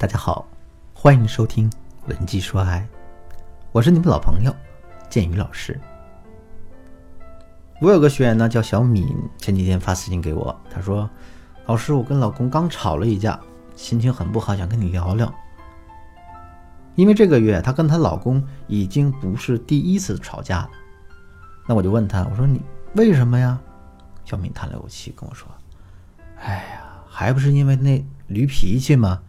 大家好，欢迎收听《文姬说爱》，我是你们老朋友建宇老师。我有个学员呢，叫小敏，前几天发私信给我，她说：“老师，我跟老公刚吵了一架，心情很不好，想跟你聊聊。”因为这个月她跟她老公已经不是第一次吵架了，那我就问她，我说：“你为什么呀？”小敏叹了口气跟我说：“哎呀，还不是因为那驴脾气吗？”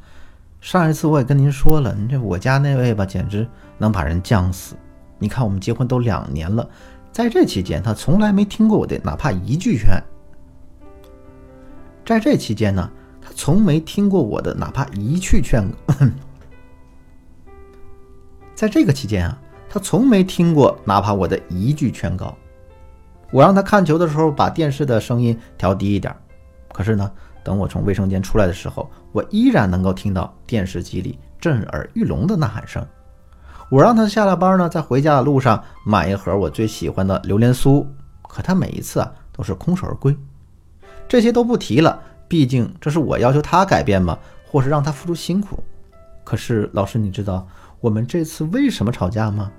上一次我也跟您说了，你这我家那位吧，简直能把人犟死。你看我们结婚都两年了，在这期间他从来没听过我的哪怕一句劝。在这期间呢，他从没听过我的哪怕一句劝。在这个期间啊，他从没听过哪怕我的一句劝告。我让他看球的时候把电视的声音调低一点，可是呢。等我从卫生间出来的时候，我依然能够听到电视机里震耳欲聋的呐喊声。我让他下了班呢，在回家的路上买一盒我最喜欢的榴莲酥，可他每一次啊都是空手而归。这些都不提了，毕竟这是我要求他改变嘛，或是让他付出辛苦。可是老师，你知道我们这次为什么吵架吗？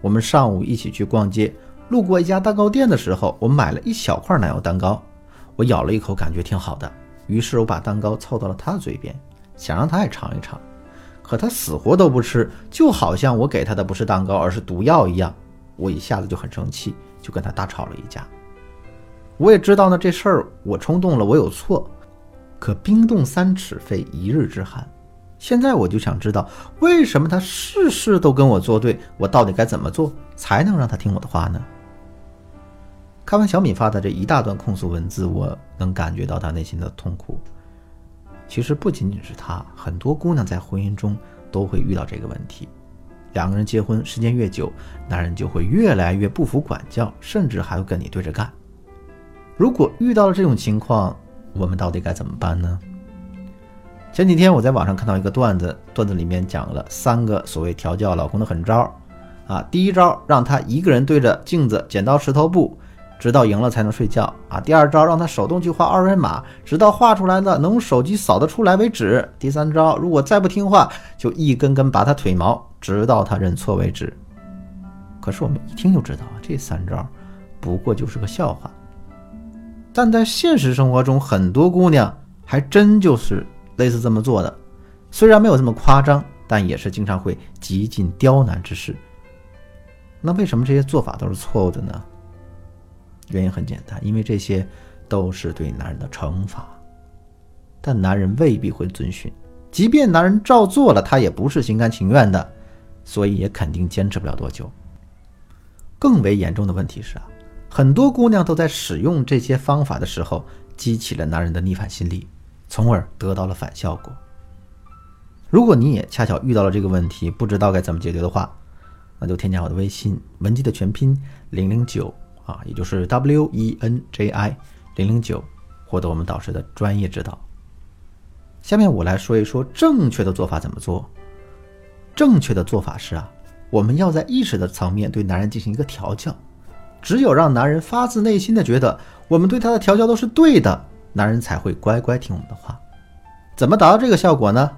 我们上午一起去逛街，路过一家蛋糕店的时候，我买了一小块奶油蛋糕。我咬了一口，感觉挺好的，于是我把蛋糕凑到了他的嘴边，想让他也尝一尝。可他死活都不吃，就好像我给他的不是蛋糕，而是毒药一样。我一下子就很生气，就跟他大吵了一架。我也知道呢，这事儿我冲动了，我有错。可冰冻三尺非一日之寒，现在我就想知道，为什么他事事都跟我作对？我到底该怎么做才能让他听我的话呢？看完小米发的这一大段控诉文字，我能感觉到她内心的痛苦。其实不仅仅是她，很多姑娘在婚姻中都会遇到这个问题。两个人结婚时间越久，男人就会越来越不服管教，甚至还会跟你对着干。如果遇到了这种情况，我们到底该怎么办呢？前几天我在网上看到一个段子，段子里面讲了三个所谓调教老公的狠招。啊，第一招让他一个人对着镜子剪刀石头布。直到赢了才能睡觉啊！第二招让他手动去画二维码，直到画出来的能用手机扫得出来为止。第三招，如果再不听话，就一根根拔他腿毛，直到他认错为止。可是我们一听就知道，这三招不过就是个笑话。但在现实生活中，很多姑娘还真就是类似这么做的，虽然没有这么夸张，但也是经常会极尽刁难之事。那为什么这些做法都是错误的呢？原因很简单，因为这些都是对男人的惩罚，但男人未必会遵循。即便男人照做了，他也不是心甘情愿的，所以也肯定坚持不了多久。更为严重的问题是啊，很多姑娘都在使用这些方法的时候，激起了男人的逆反心理，从而得到了反效果。如果你也恰巧遇到了这个问题，不知道该怎么解决的话，那就添加我的微信文姬的全拼零零九。啊，也就是 W E N J I 零零九，获得我们导师的专业指导。下面我来说一说正确的做法怎么做。正确的做法是啊，我们要在意识的层面对男人进行一个调教。只有让男人发自内心的觉得我们对他的调教都是对的，男人才会乖乖听我们的话。怎么达到这个效果呢？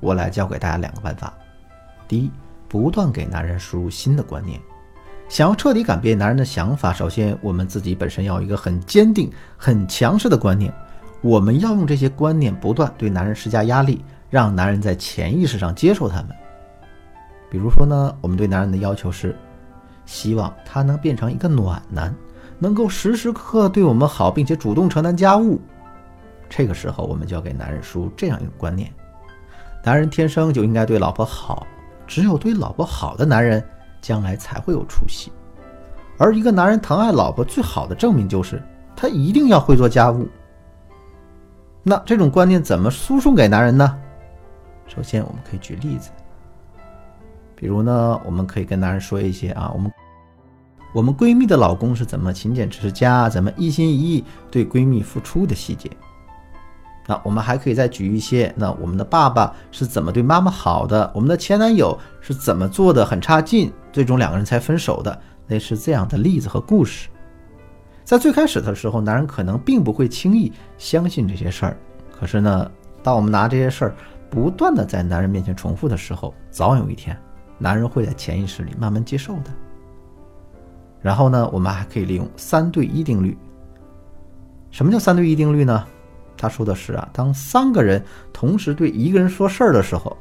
我来教给大家两个办法。第一，不断给男人输入新的观念。想要彻底改变男人的想法，首先我们自己本身要有一个很坚定、很强势的观念。我们要用这些观念不断对男人施加压力，让男人在潜意识上接受他们。比如说呢，我们对男人的要求是，希望他能变成一个暖男，能够时时刻刻对我们好，并且主动承担家务。这个时候，我们就要给男人输入这样一种观念：男人天生就应该对老婆好，只有对老婆好的男人。将来才会有出息，而一个男人疼爱老婆最好的证明就是他一定要会做家务。那这种观念怎么输送给男人呢？首先，我们可以举例子，比如呢，我们可以跟男人说一些啊，我们我们闺蜜的老公是怎么勤俭持家，怎么一心一意对闺蜜付出的细节。那我们还可以再举一些，那我们的爸爸是怎么对妈妈好的？我们的前男友是怎么做的很差劲，最终两个人才分手的？类似这样的例子和故事，在最开始的时候，男人可能并不会轻易相信这些事儿。可是呢，当我们拿这些事儿不断的在男人面前重复的时候，早晚有一天，男人会在潜意识里慢慢接受的。然后呢，我们还可以利用三对一定律。什么叫三对一定律呢？他说的是啊，当三个人同时对一个人说事儿的时候，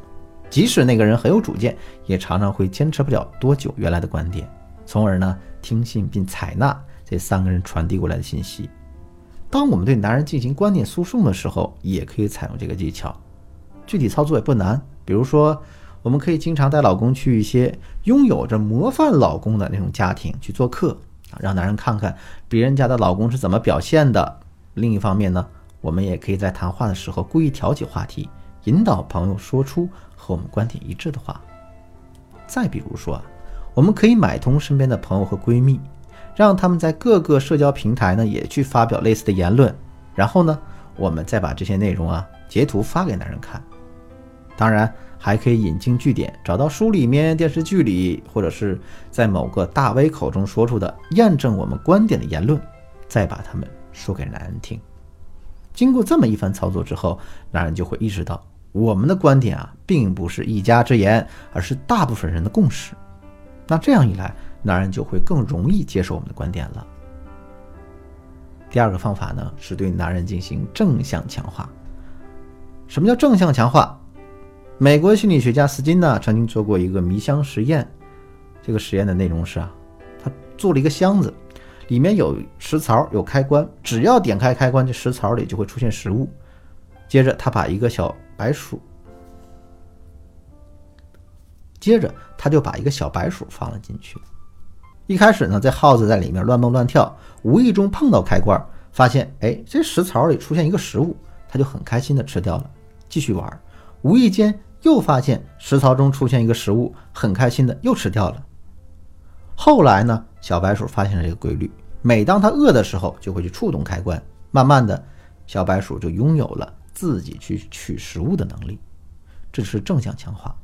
即使那个人很有主见，也常常会坚持不了多久原来的观点，从而呢听信并采纳这三个人传递过来的信息。当我们对男人进行观点诉讼的时候，也可以采用这个技巧，具体操作也不难。比如说，我们可以经常带老公去一些拥有着模范老公的那种家庭去做客啊，让男人看看别人家的老公是怎么表现的。另一方面呢，我们也可以在谈话的时候故意挑起话题，引导朋友说出和我们观点一致的话。再比如说啊，我们可以买通身边的朋友和闺蜜，让他们在各个社交平台呢也去发表类似的言论，然后呢，我们再把这些内容啊截图发给男人看。当然，还可以引经据典，找到书里面、电视剧里，或者是在某个大 V 口中说出的验证我们观点的言论，再把它们。说给男人听，经过这么一番操作之后，男人就会意识到我们的观点啊，并不是一家之言，而是大部分人的共识。那这样一来，男人就会更容易接受我们的观点了。第二个方法呢，是对男人进行正向强化。什么叫正向强化？美国心理学家斯金呢，曾经做过一个迷箱实验。这个实验的内容是啊，他做了一个箱子。里面有食槽，有开关，只要点开开关，这食槽里就会出现食物。接着，他把一个小白鼠，接着他就把一个小白鼠放了进去。一开始呢，这耗子在里面乱蹦乱跳，无意中碰到开关，发现哎，这食槽里出现一个食物，他就很开心的吃掉了，继续玩。无意间又发现食槽中出现一个食物，很开心的又吃掉了。后来呢，小白鼠发现了这个规律。每当他饿的时候，就会去触动开关。慢慢的，小白鼠就拥有了自己去取食物的能力。这是正向强化。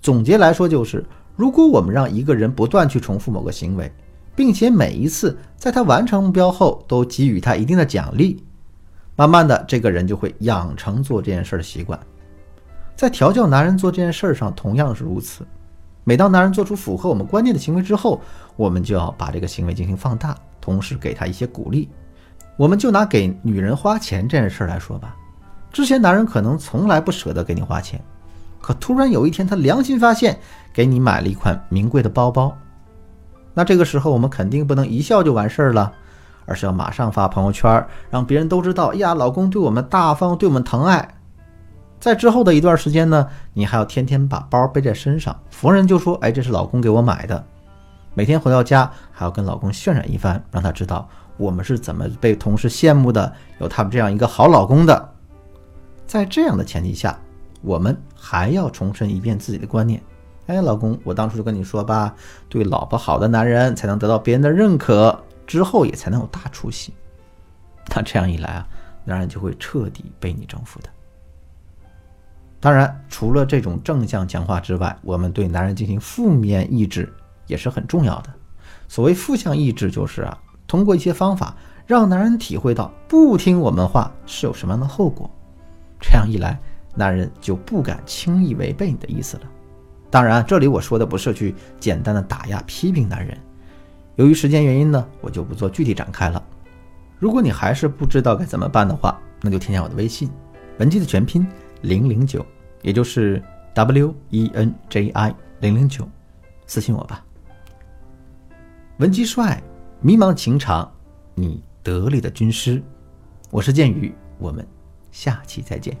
总结来说，就是如果我们让一个人不断去重复某个行为，并且每一次在他完成目标后都给予他一定的奖励，慢慢的，这个人就会养成做这件事的习惯。在调教男人做这件事上，同样是如此。每当男人做出符合我们观念的行为之后，我们就要把这个行为进行放大。同时给他一些鼓励，我们就拿给女人花钱这件事来说吧。之前男人可能从来不舍得给你花钱，可突然有一天他良心发现，给你买了一款名贵的包包。那这个时候我们肯定不能一笑就完事儿了，而是要马上发朋友圈，让别人都知道：呀，老公对我们大方，对我们疼爱。在之后的一段时间呢，你还要天天把包背在身上，逢人就说：哎，这是老公给我买的。每天回到家还要跟老公渲染一番，让他知道我们是怎么被同事羡慕的，有他们这样一个好老公的。在这样的前提下，我们还要重申一遍自己的观念：哎，老公，我当初就跟你说吧，对老婆好的男人才能得到别人的认可，之后也才能有大出息。那这样一来啊，男人就会彻底被你征服的。当然，除了这种正向强化之外，我们对男人进行负面抑制。也是很重要的。所谓负向意志，就是啊，通过一些方法让男人体会到不听我们话是有什么样的后果。这样一来，男人就不敢轻易违背你的意思了。当然，这里我说的不是去简单的打压、批评男人。由于时间原因呢，我就不做具体展开了。如果你还是不知道该怎么办的话，那就添加我的微信，文姬的全拼零零九，也就是 W E N J I 零零九，私信我吧。文姬帅迷茫情场你得力的军师。我是剑鱼我们下期再见。